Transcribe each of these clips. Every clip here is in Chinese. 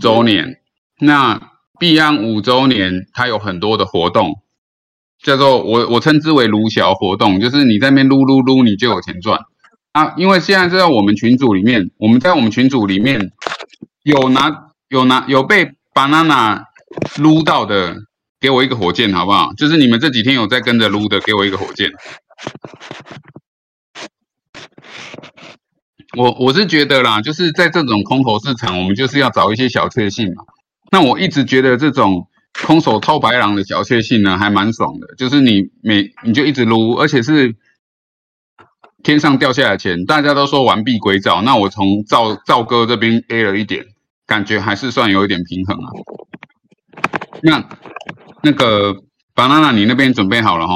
周年。那币安五周年，它有很多的活动，叫做我我称之为撸小活动，就是你在那边撸撸撸，你就有钱赚啊。因为现在在我们群组里面，我们在我们群组里面有拿有拿有被 banana 撸到的，给我一个火箭好不好？就是你们这几天有在跟着撸的，给我一个火箭。我我是觉得啦，就是在这种空头市场，我们就是要找一些小确幸嘛。那我一直觉得这种空手套白狼的小确幸呢，还蛮爽的。就是你每你就一直撸，而且是天上掉下来钱。大家都说完璧归赵，那我从赵赵哥这边 A 了一点，感觉还是算有一点平衡啊。那那个 banana，你那边准备好了哈？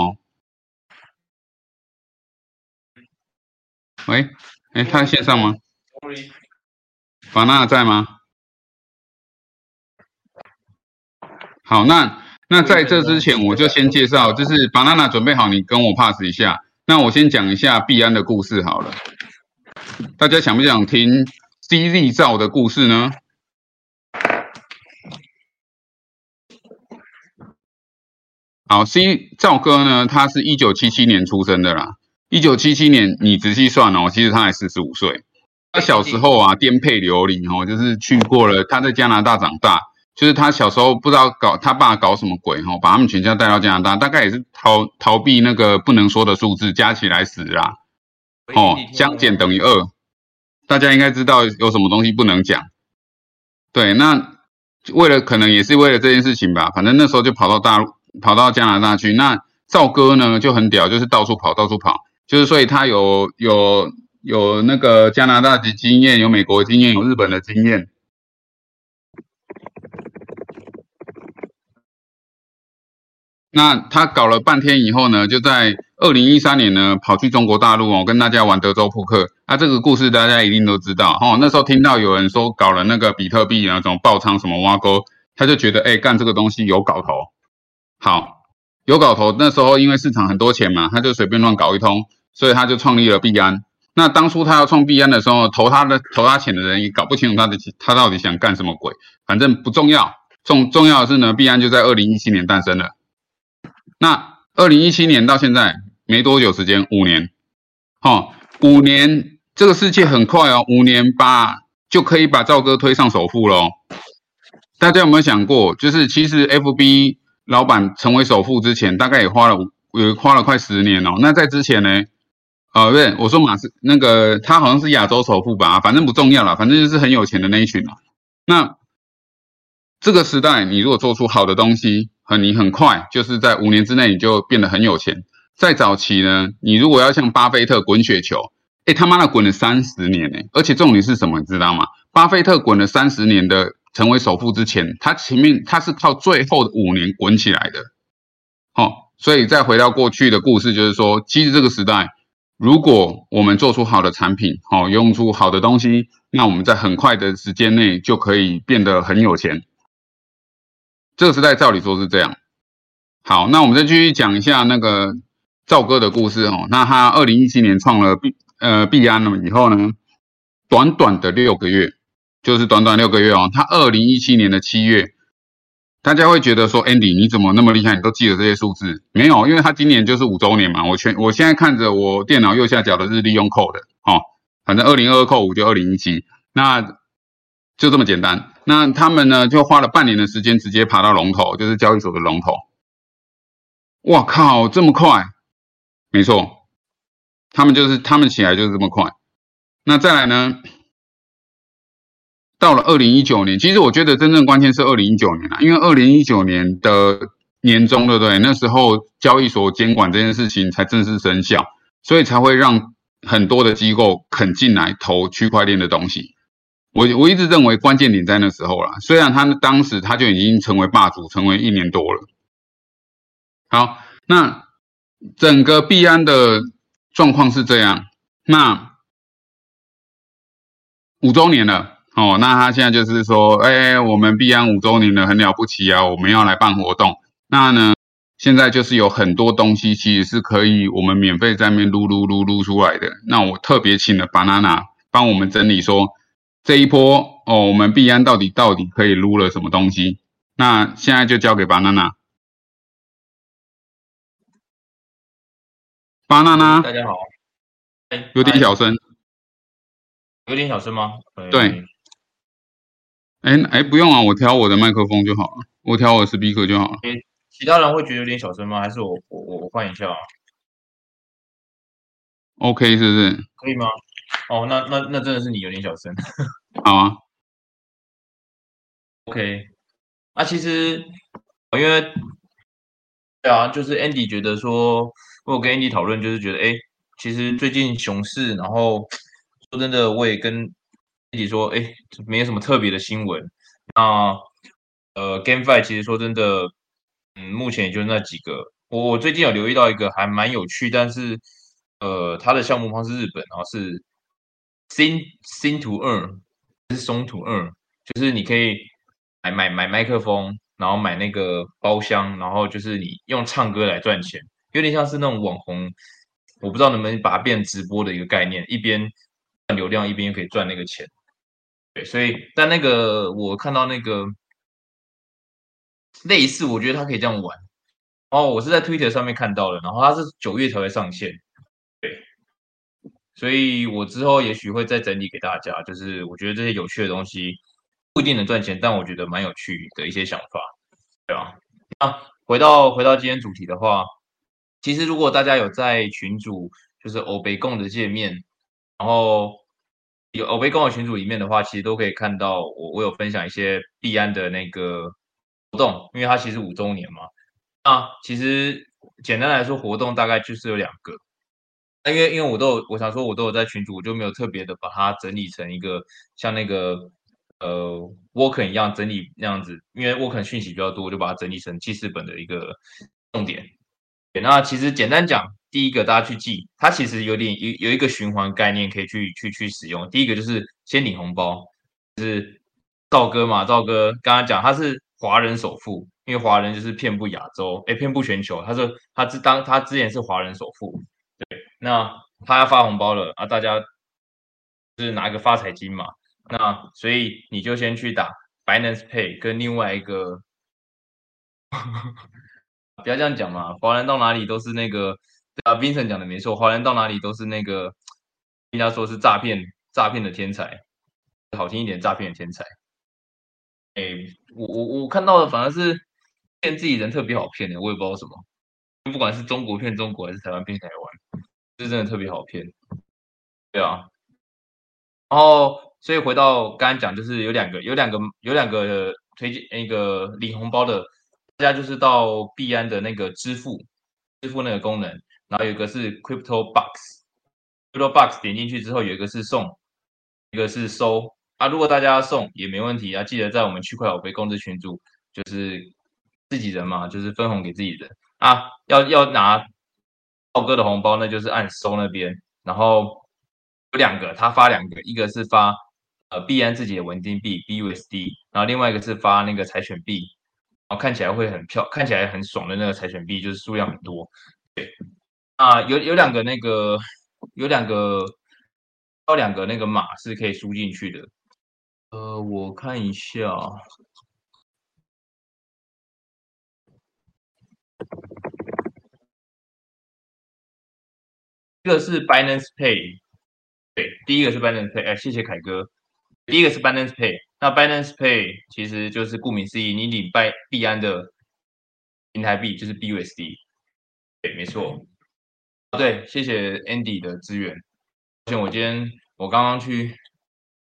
喂？哎，他在线上吗？法纳在吗？好，那那在这之前，我就先介绍，就是 banana 准备好，你跟我 pass 一下。那我先讲一下币安的故事好了。大家想不想听 CZ 造的故事呢？好，C 赵哥呢，他是一九七七年出生的啦。一九七七年，你仔细算哦，其实他才四十五岁。他小时候啊，颠沛流离哦，就是去过了。他在加拿大长大，就是他小时候不知道搞他爸搞什么鬼哦，把他们全家带到加拿大，大概也是逃逃避那个不能说的数字，加起来死啦。哦，相减等于二，大家应该知道有什么东西不能讲。对，那为了可能也是为了这件事情吧，反正那时候就跑到大陆，跑到加拿大去。那赵哥呢就很屌，就是到处跑，到处跑。就是所以他有有有那个加拿大的经验，有美国经验，有日本的经验。那他搞了半天以后呢，就在二零一三年呢，跑去中国大陆哦，跟大家玩德州扑克。那这个故事大家一定都知道哦。那时候听到有人说搞了那个比特币那种爆仓什么挖沟，他就觉得哎，干这个东西有搞头。好。有搞头，那时候因为市场很多钱嘛，他就随便乱搞一通，所以他就创立了币安。那当初他要创币安的时候，投他的投他钱的人也搞不清楚他的他到底想干什么鬼，反正不重要。重重要的是呢，币安就在二零一七年诞生了。那二零一七年到现在没多久时间，五年，哈，五年这个世界很快哦，五年把就可以把赵哥推上首富喽。大家有没有想过，就是其实 FB。老板成为首富之前，大概也花了也花了快十年哦。那在之前呢？呃，不对，我说马斯那个他好像是亚洲首富吧，反正不重要了，反正就是很有钱的那一群嘛。那这个时代，你如果做出好的东西，很你很快就是在五年之内你就变得很有钱。在早期呢，你如果要像巴菲特滚雪球，哎他妈的滚了三十年呢，而且重点是什么，你知道吗？巴菲特滚了三十年的。成为首富之前，他前面他是靠最后的五年滚起来的，哦，所以再回到过去的故事，就是说，其实这个时代，如果我们做出好的产品，好用出好的东西，那我们在很快的时间内就可以变得很有钱。这个时代照理说是这样。好，那我们再继续讲一下那个赵哥的故事哦。那他二零一七年创了币呃币安了以后呢，短短的六个月。就是短短六个月哦，他二零一七年的七月，大家会觉得说，Andy 你怎么那么厉害，你都记得这些数字？没有，因为他今年就是五周年嘛。我全我现在看着我电脑右下角的日历用扣的，哦，反正二零二二扣五就二零一七，那就这么简单。那他们呢，就花了半年的时间，直接爬到龙头，就是交易所的龙头。哇靠，这么快？没错，他们就是他们起来就是这么快。那再来呢？到了二零一九年，其实我觉得真正关键是二零一九年啊，因为二零一九年的年中，对不对？那时候交易所监管这件事情才正式生效，所以才会让很多的机构肯进来投区块链的东西。我我一直认为关键点在那时候啦，虽然他当时他就已经成为霸主，成为一年多了。好，那整个币安的状况是这样，那五周年了。哦，那他现在就是说，哎，我们币安五周年了，很了不起啊，我们要来办活动。那呢，现在就是有很多东西其实是可以我们免费在面撸撸撸撸出来的。那我特别请了 banana 帮我们整理说，这一波哦，我们币安到底到底可以撸了什么东西？那现在就交给 banana。banana，大家好。有点小声。有点小声吗？对。哎哎，不用啊，我调我的麦克风就好了，我调我的 speaker 就好了。其他人会觉得有点小声吗？还是我我我我换一下啊？OK，是不是？可以吗？哦，那那那真的是你有点小声。好啊。OK，啊，其实因为对啊，就是 Andy 觉得说，我跟 Andy 讨论，就是觉得哎，其实最近熊市，然后说真的，我也跟。自己说，哎，没有什么特别的新闻。那呃，GameFi 其实说真的，嗯，目前也就那几个。我我最近有留意到一个还蛮有趣，但是呃，它的项目方是日本，然后是 Sin Sin to Earn，是 Song to Earn，就是你可以买买买麦克风，然后买那个包厢，然后就是你用唱歌来赚钱，有点像是那种网红，我不知道能不能把它变直播的一个概念，一边流量，一边可以赚那个钱。对，所以但那个我看到那个类似，我觉得它可以这样玩。哦，我是在 Twitter 上面看到的，然后它是九月才会上线。对，所以我之后也许会再整理给大家，就是我觉得这些有趣的东西不一定能赚钱，但我觉得蛮有趣的一些想法，对吧？那回到回到今天主题的话，其实如果大家有在群主，就是欧北共的界面，然后。有欧贝公的群组里面的话，其实都可以看到我我有分享一些币安的那个活动，因为它其实五周年嘛。那其实简单来说，活动大概就是有两个。那因为因为我都有，我想说我都有在群组，我就没有特别的把它整理成一个像那个呃沃肯一样整理那样子，因为沃肯讯息比较多，我就把它整理成记事本的一个重点。那其实简单讲。第一个，大家去记，它其实有点有有一个循环概念可以去去去使用。第一个就是先领红包，就是赵哥嘛，赵哥刚刚讲他是华人首富，因为华人就是遍布亚洲，哎，遍布全球。他说他之当他之前是华人首富，对，那他要发红包了啊，大家就是拿一个发财金嘛，那所以你就先去打 Binance Pay 跟另外一个，不要这样讲嘛，华人到哪里都是那个。对啊，Vincent 讲的没错，华人到哪里都是那个，人家说是诈骗诈骗的天才，好听一点，诈骗的天才。哎，我我我看到的反而是骗自己人特别好骗的，我也不知道什么。不管是中国骗中国，还是台湾骗台湾，是真的特别好骗。对啊，然后所以回到刚刚讲，就是有两个有两个有两个推荐那个领红包的，大家就是到币安的那个支付支付那个功能。然后有一个是 Crypto Box，Crypto Box 点进去之后有一个是送，一个是收啊。如果大家要送也没问题啊，记得在我们区块链公司群组，就是自己人嘛，就是分红给自己人啊。要要拿浩哥的红包，那就是按收那边。然后有两个，他发两个，一个是发呃币安自己的稳定币 BUSD，然后另外一个是发那个柴犬币，然后看起来会很漂，看起来很爽的那个柴犬币，就是数量很多，对。啊，有有两个那个，有两个，有两个那个码是可以输进去的。呃，我看一下，这个是 Binance Pay，对，第一个是 Binance Pay，哎，谢谢凯哥。第一个是 Binance Pay，那 Binance Pay 其实就是顾名思义，你领币币安的平台币就是 BUSD，对，没错。对，谢谢 Andy 的支援。而且我今天我刚刚去，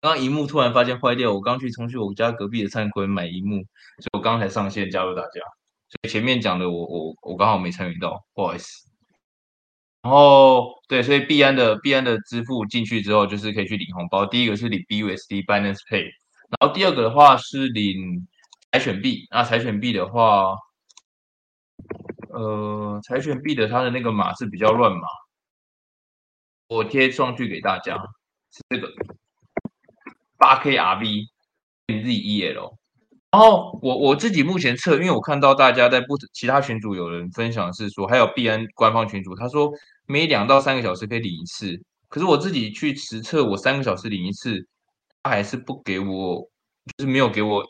刚刚荧幕突然发现坏掉，我刚去冲去我家隔壁的灿坤买荧幕，所以我刚才上线加入大家。所以前面讲的我我我刚好没参与到，不好意思。然后对，所以币安的币安的支付进去之后，就是可以去领红包。第一个是领 BUSD Binance Pay，然后第二个的话是领柴犬币。那柴犬币的话。呃，柴犬币的它的那个码是比较乱码，我贴上去给大家，是这个八 K RV Z E L。然后我我自己目前测，因为我看到大家在不其他群组有人分享是说，还有币安官方群组，他说每两到三个小时可以领一次。可是我自己去实测，我三个小时领一次，他还是不给我，就是没有给我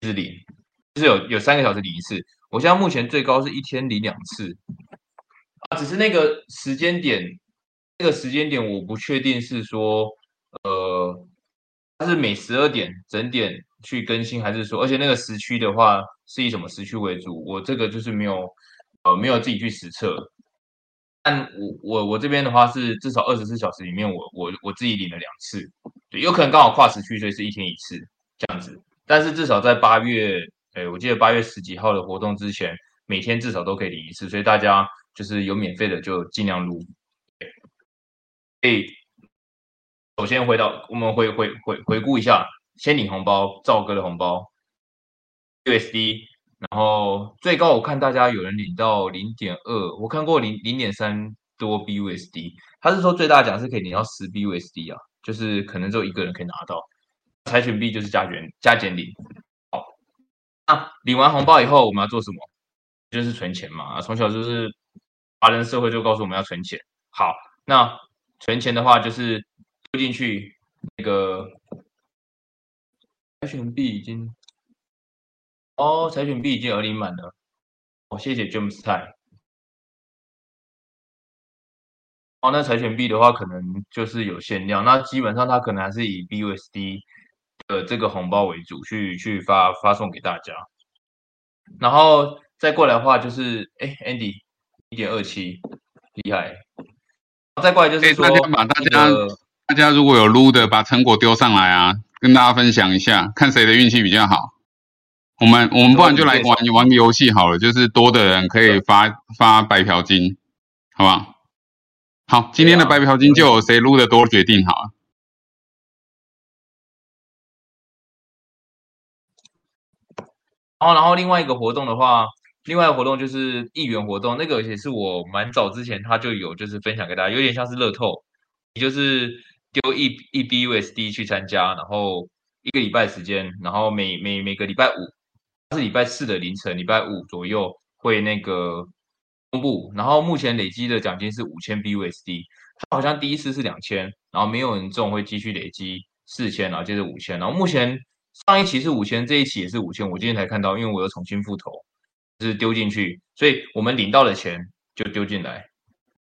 一直领，就是有有三个小时领一次。我现在目前最高是一天领两次，啊，只是那个时间点，那个时间点我不确定是说，呃，它是每十二点整点去更新，还是说，而且那个时区的话是以什么时区为主？我这个就是没有，呃，没有自己去实测。但我我我这边的话是至少二十四小时里面，我我我自己领了两次，对，有可能刚好跨时区，所以是一天一次这样子。但是至少在八月，对，我记得八月十几号的活动之前，每天至少都可以领一次，所以大家就是有免费的就尽量撸。哎，首先回到我们回回回回顾一下，先领红包，赵哥的红包，USD。然后最高我看大家有人领到零点二，我看过零零点三多 BUSD，他是说最大奖是可以领到十 BUSD 啊，就是可能只有一个人可以拿到。柴犬币就是加减加减领。那领完红包以后我们要做什么？就是存钱嘛。从小就是华人社会就告诉我们要存钱。好，那存钱的话就是丢进去那个柴犬币已经。哦，柴犬币已经额领满了。哦，谢谢 James。哦，那柴犬币的话，可能就是有限量。那基本上它可能还是以 BUSD 的这个红包为主，去去发发送给大家。然后再过来的话，就是哎，Andy 一点二七，厉害。再过来就是说，大家把大家大家如果有撸的，把成果丢上来啊，跟大家分享一下，看谁的运气比较好。我们我们不然就来玩玩个游戏好了，就是多的人可以发发白嫖金，好不好？好，今天的白嫖金就由谁撸的多决定好了。哦，然后另外一个活动的话，另外一个活动就是议员活动，那个也是我蛮早之前他就有就是分享给大家，有点像是乐透，也就是丢一一 BUSD 去参加，然后一个礼拜时间，然后每每每个礼拜五。是礼拜四的凌晨，礼拜五左右会那个公布。然后目前累积的奖金是五千 BUSD，它好像第一次是两千，然后没有人中会继续累积四千，然后接着五千。然后目前上一期是五千，这一期也是五千。我今天才看到，因为我有重新复投，就是丢进去，所以我们领到的钱就丢进来。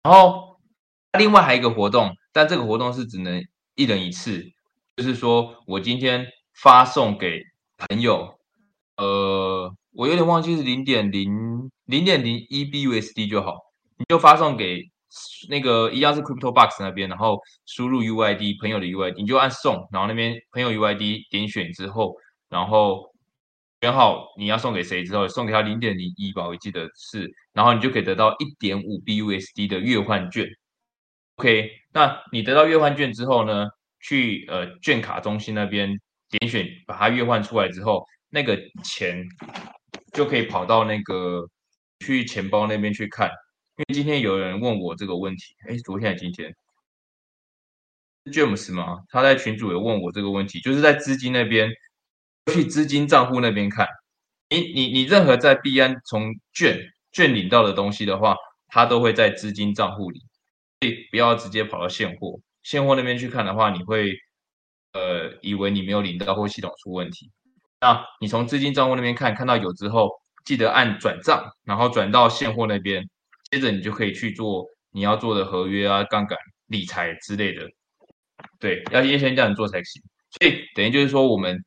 然后另外还有一个活动，但这个活动是只能一人一次，就是说我今天发送给朋友。呃，我有点忘记是零点零零点零一 BUSD 就好，你就发送给那个一样是 Crypto Box 那边，然后输入 UID 朋友的 UID，你就按送，然后那边朋友 UID 点选之后，然后选好你要送给谁之后，送给他零点零一吧，我记得是，然后你就可以得到一点五 BUSD 的月换券。OK，那你得到月换券之后呢，去呃券卡中心那边点选把它月换出来之后。那个钱就可以跑到那个去钱包那边去看，因为今天有人问我这个问题，哎，昨天还是今天？James 吗？他在群组有问我这个问题，就是在资金那边去资金账户那边看，你你你任何在币安从券券领到的东西的话，它都会在资金账户里，所以不要直接跑到现货，现货那边去看的话，你会呃以为你没有领到或系统出问题。那你从资金账户那边看，看到有之后，记得按转账，然后转到现货那边，接着你就可以去做你要做的合约啊、杠杆、理财之类的。对，要先先这样做才行。所以等于就是说，我们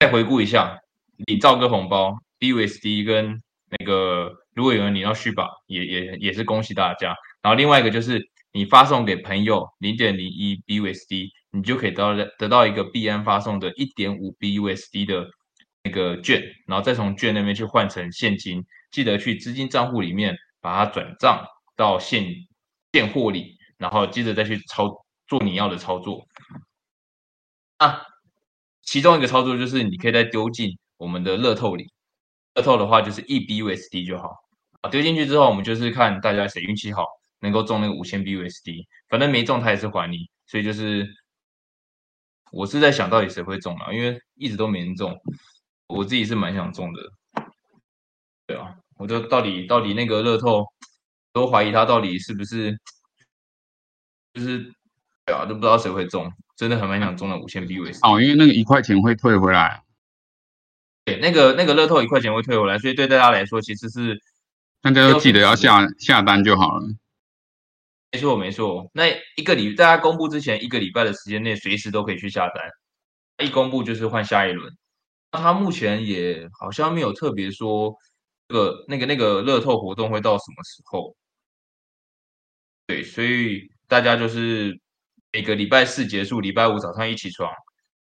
再回顾一下，你造个红包，BUSD 跟那个如果有人你要续保，也也也是恭喜大家。然后另外一个就是你发送给朋友零点零一 BUSD。你就可以得到得到一个币安发送的一点五 BUSD 的那个券，然后再从券那边去换成现金，记得去资金账户里面把它转账到现现货里，然后接着再去操做你要的操作。啊，其中一个操作就是你可以再丢进我们的乐透里，乐透的话就是一 BUSD 就好啊，丢进去之后我们就是看大家谁运气好，能够中那个五千 BUSD，反正没中他也是还你，所以就是。我是在想到底谁会中啊？因为一直都没人中，我自己是蛮想中的。对啊，我就到底到底那个乐透，都怀疑他到底是不是，就是对啊，都不知道谁会中。真的很蛮想中了五千 BUS。哦，因为那个一块钱会退回来。对，那个那个乐透一块钱会退回来，所以对大家来说其实是大家都记得要下下单就好了。没错没错，那一个礼大家公布之前一个礼拜的时间内，随时都可以去下单。一公布就是换下一轮。那他目前也好像没有特别说这个那个那个乐透活动会到什么时候。对，所以大家就是每个礼拜四结束，礼拜五早上一起床，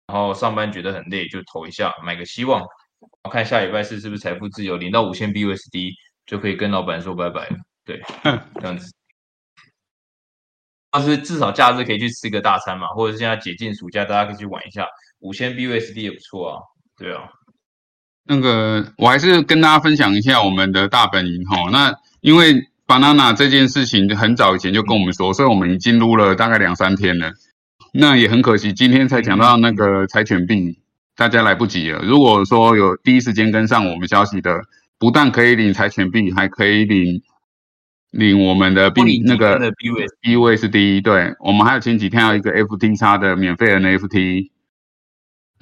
然后上班觉得很累，就投一下，买个希望。看下礼拜四是不是财富自由，领到五千 BUSD 就可以跟老板说拜拜了。对，这样子。但是至少假日可以去吃个大餐嘛，或者是现在解禁暑假，大家可以去玩一下，五千 BUSD 也不错啊。对啊，那个我还是跟大家分享一下我们的大本营哈。那因为 banana 这件事情很早以前就跟我们说，所以我们已经撸了大概两三天了。那也很可惜，今天才讲到那个柴犬币。大家来不及了。如果说有第一时间跟上我们消息的，不但可以领柴犬币，还可以领领我们的币那个 B 位 B 位是第一。对，我们还有前几天有一个 FT 叉的免费 NFT。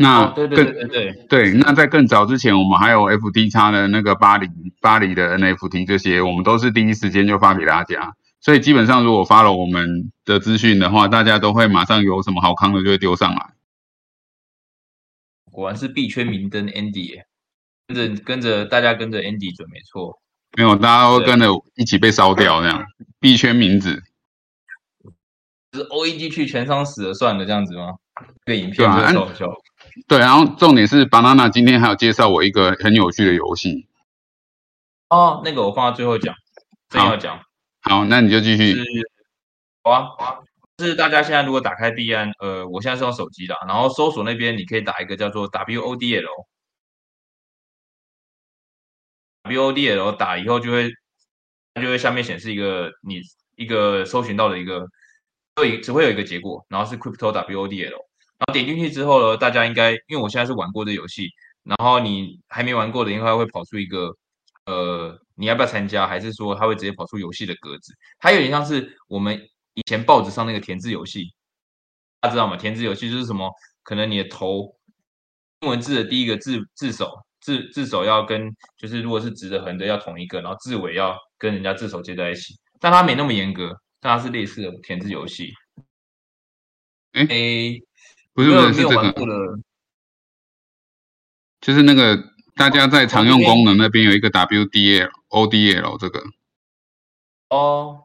那对对对对对对，那在更早之前，我们还有 FD 叉的那个巴黎巴黎的 NFT，这些我们都是第一时间就发给大家。所以基本上，如果发了我们的资讯的话，大家都会马上有什么好康的就会丢上来。果然是币圈明灯 Andy，跟着跟着大家跟着 Andy 准没错，没有大家都跟着一起被烧掉那样，币圈名字，是 O E G 去全仓死了算了这样子吗？这个影片真好笑。对，然后重点是 Banana 今天还有介绍我一个很有趣的游戏。哦，那个我放到最后讲，最后讲。好，那你就继续。好啊，好啊。是大家现在如果打开币安，呃，我现在是用手机的，然后搜索那边你可以打一个叫做 WODL，WODL 打以后就会，它就会下面显示一个你一个搜寻到的一个，会只会有一个结果，然后是 Crypto WODL，然后点进去之后呢，大家应该因为我现在是玩过这游戏，然后你还没玩过的应该会跑出一个，呃，你要不要参加？还是说它会直接跑出游戏的格子？它有点像是我们。以前报纸上那个填字游戏，大家知道吗？填字游戏就是什么？可能你的头英文字的第一个字字首字字首要跟，就是如果是直的横的要同一个，然后字尾要跟人家字首接在一起。但它没那么严格，但它是类似的填字游戏。哎，不是不是是这个，就是那个大家在常用功能那边有一个 WDL ODL 这个。哦。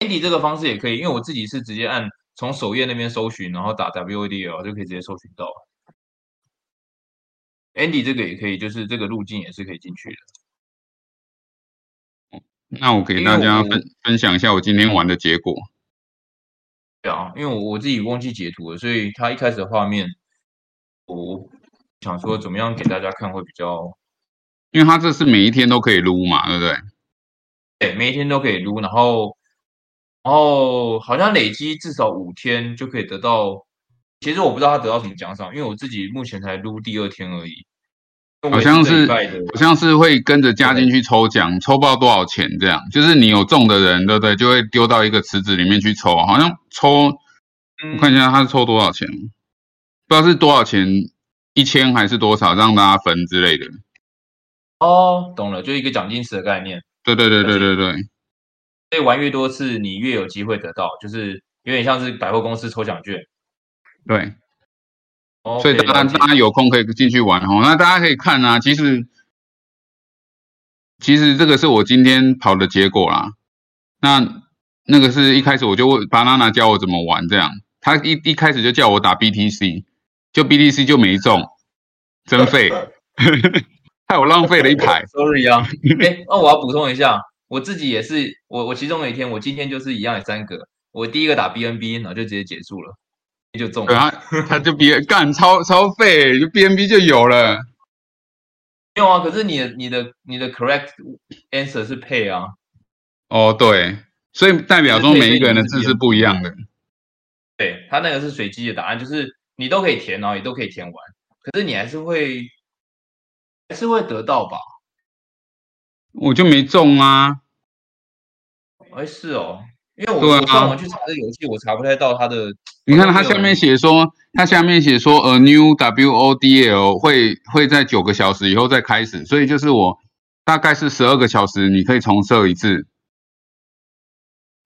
Andy 这个方式也可以，因为我自己是直接按从首页那边搜寻，然后打 WODL 就可以直接搜寻到。Andy 这个也可以，就是这个路径也是可以进去的。那我给大家分分享一下我今天玩的结果。对啊，因为我我自己忘记截图了，所以他一开始的画面，我想说怎么样给大家看会比较，因为他这是每一天都可以撸嘛，对不对？对，每一天都可以撸，然后。然后好像累积至少五天就可以得到，其实我不知道他得到什么奖赏，因为我自己目前才撸第二天而已。好像是好像是会跟着加进去抽奖，抽不到多少钱这样，就是你有中的人，对不对？就会丢到一个池子里面去抽，好像抽，我看一下他是抽多少钱，不知道是多少钱，一千还是多少，让大家分之类的。哦，懂了，就一个奖金池的概念。对对对对对对。所以玩越多次，你越有机会得到，就是有点像是百货公司抽奖券。对，所以大家大家有空可以进去玩哦。那大家可以看啊，其实其实这个是我今天跑的结果啦。那那个是一开始我就问巴娜娜教我怎么玩，这样他一一开始就叫我打 BTC，就 BTC 就没中，真废，害我浪费了一排。Sorry 啊，哎，那我要补充一下。我自己也是，我我其中的一天，我今天就是一样有三个，我第一个打 B N B，然后就直接结束了，就中了。他他就别干超超费，就 B N B 就有了。没有啊，可是你的你的你的 correct answer 是配啊。哦，对，所以代表说每一个人的字是不一样的。对他那个是随机的答案，就是你都可以填哦，也都可以填完，可是你还是会还是会得到吧。我就没中啊！哎，是哦，因为我我上网去查这个游戏，我查不太到它的你看它下面写说，它下面写说，a new WODL 会会在九个小时以后再开始，所以就是我大概是十二个小时，你可以重设一次。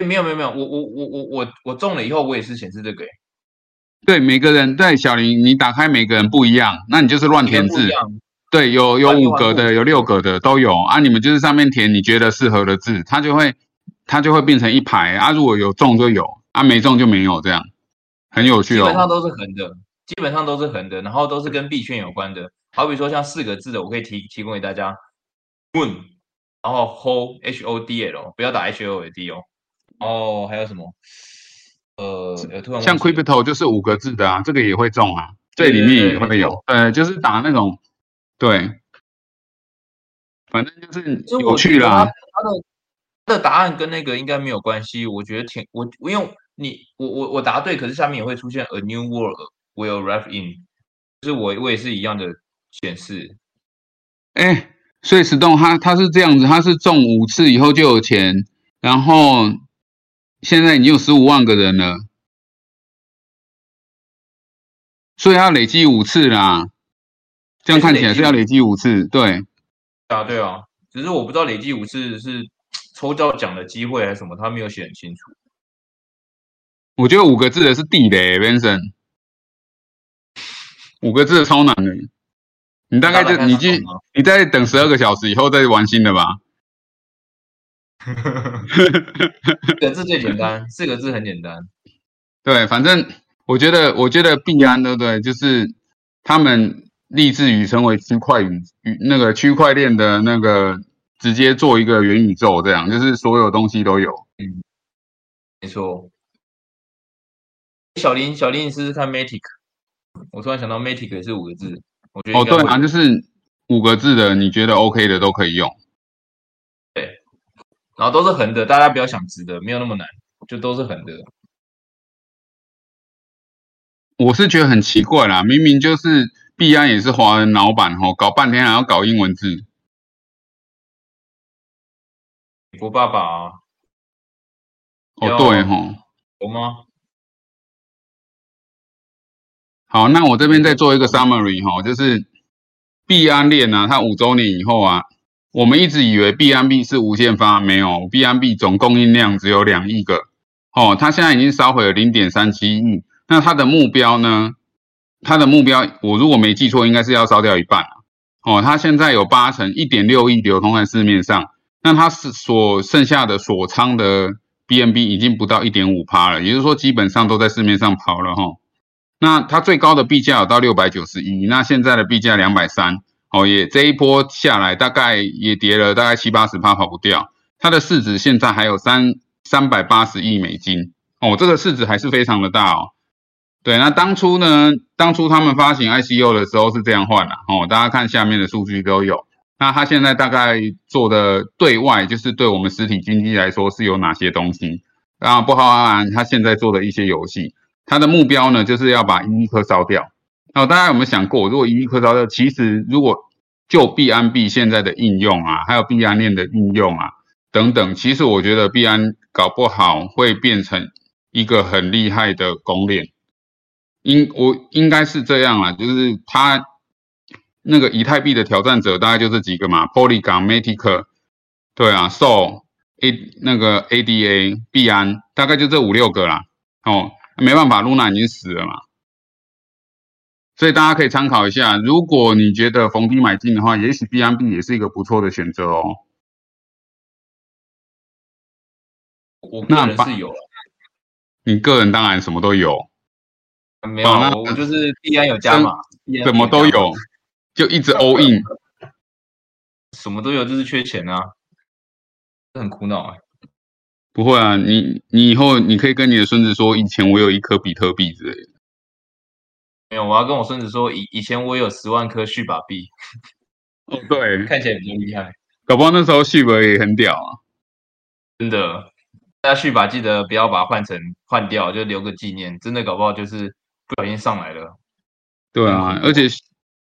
没有没有没有，我我我我我我中了以后，我也是显示这个。对，每个人对小林，你打开每个人不一样，那你就是乱填字。对，有有五格的，有六格的都有啊。你们就是上面填你觉得适合的字，它就会它就会变成一排啊。如果有中就有啊，没中就没有，这样很有趣哦。基本上都是横的，基本上都是横的，然后都是跟币圈有关的。好比说像四个字的，我可以提提供给大家，moon，然后 hold h o d l，不要打 h o l d 哦。哦，还有什么？呃，像 crypto 就是五个字的啊，这个也会中啊，这里面也会有，呃，就是打那种，对，反正就是有趣啦。他的他的答案跟那个应该没有关系，我觉得挺我我用你我我我答对，可是下面也会出现 a new world will arrive in，就是我我也是一样的显示。哎，所以石洞他他是这样子，他是中五次以后就有钱，然后。现在已经有十五万个人了，所以要累积五次啦。这样看起来是要累积五次，对。啊，对啊，只是我不知道累积五次是 抽到奖的机会还是什么，他没有写很清楚。我觉得五个字的是地雷，Vincent。五个字的超难的，你大概就你去，你再等十二个小时以后再玩新的吧。四个字最简单，四个字很简单。对，反正我觉得，我觉得币安对不对？就是他们立志于成为区块宇宇那个区块链的那个，直接做一个元宇宙，这样就是所有东西都有。嗯，没错。小林，小林，你试试看 Matic。我突然想到 Matic 也是五个字，我觉得哦，对啊，就是五个字的，你觉得 OK 的都可以用。对然后都是横的，大家不要想直的，没有那么难，就都是横的。我是觉得很奇怪啦，明明就是币安也是华人老板吼，搞半天还要搞英文字。美国爸爸啊？哦，对吼，有吗？好，那我这边再做一个 summary 哈，就是币安链啊，它五周年以后啊。我们一直以为 BNB 是无限发，没有 BNB 总供应量只有两亿个，哦，它现在已经烧毁了零点三七亿。那它的目标呢？它的目标，我如果没记错，应该是要烧掉一半哦，它现在有八成一点六亿流通在市面上，那它是所剩下的锁仓的 BNB 已经不到一点五趴了，也就是说基本上都在市面上跑了哈。那它最高的币价有到六百九十一，那现在的币价两百三。哦，也这一波下来，大概也跌了大概七八十趴，跑不掉。它的市值现在还有三三百八十亿美金，哦，这个市值还是非常的大哦。对，那当初呢，当初他们发行 ICO 的时候是这样换的，哦，大家看下面的数据都有。那它现在大概做的对外，就是对我们实体经济来说是有哪些东西？啊，不包含它现在做的一些游戏。它的目标呢，就是要把一亿颗烧掉。哦，大家有没有想过，如果一亿颗烧掉，其实如果就币安币现在的应用啊，还有币安链的应用啊等等，其实我觉得币安搞不好会变成一个很厉害的公链，应我应该是这样啊，就是它那个以太币的挑战者大概就这几个嘛，Polygon、Matic，对啊，So A 那个 ADA 币安大概就这五六个啦，哦，没办法，Luna 已经死了嘛。所以大家可以参考一下，如果你觉得逢低买进的话，也许 BNB 也是一个不错的选择哦。我个人是有，你个人当然什么都有，没有，我就是 BN 有加码，什么都有，就一直 all in，什么都有，就是缺钱啊，很苦恼哎。不会啊，你你以后你可以跟你的孙子说，以前我有一颗比特币之类的。没有，我要跟我孙子说，以以前我有十万颗续把币。哦，对，看起来比较厉害。搞不好那时候续把也很屌啊，真的。大家续把记得不要把它换成换掉，就留个纪念。真的搞不好就是不小心上来了。对啊，而且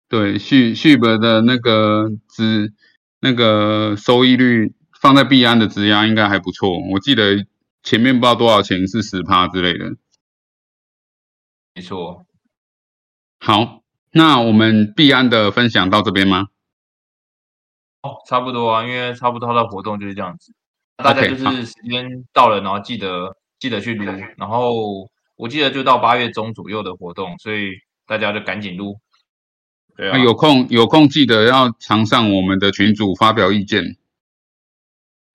对续续本的那个值那个收益率放在币安的质押应该还不错。我记得前面不知道多少钱是十趴之类的。没错。好，那我们币安的分享到这边吗？哦，差不多啊，因为差不多他的活动就是这样子，大家就是时间到了，然后记得记得去撸，然后我记得就到八月中左右的活动，所以大家就赶紧撸。对啊，那有空有空记得要常上我们的群组发表意见。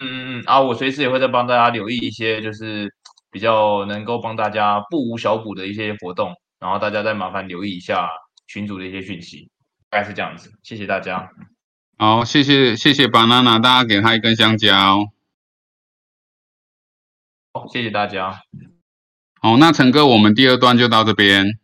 嗯嗯嗯啊，我随时也会再帮大家留意一些，就是比较能够帮大家不无小补的一些活动，然后大家再麻烦留意一下群组的一些讯息，大概是这样子，谢谢大家。好，谢谢谢谢 banana，大家给他一根香蕉。好，谢谢大家。好，那陈哥，我们第二段就到这边。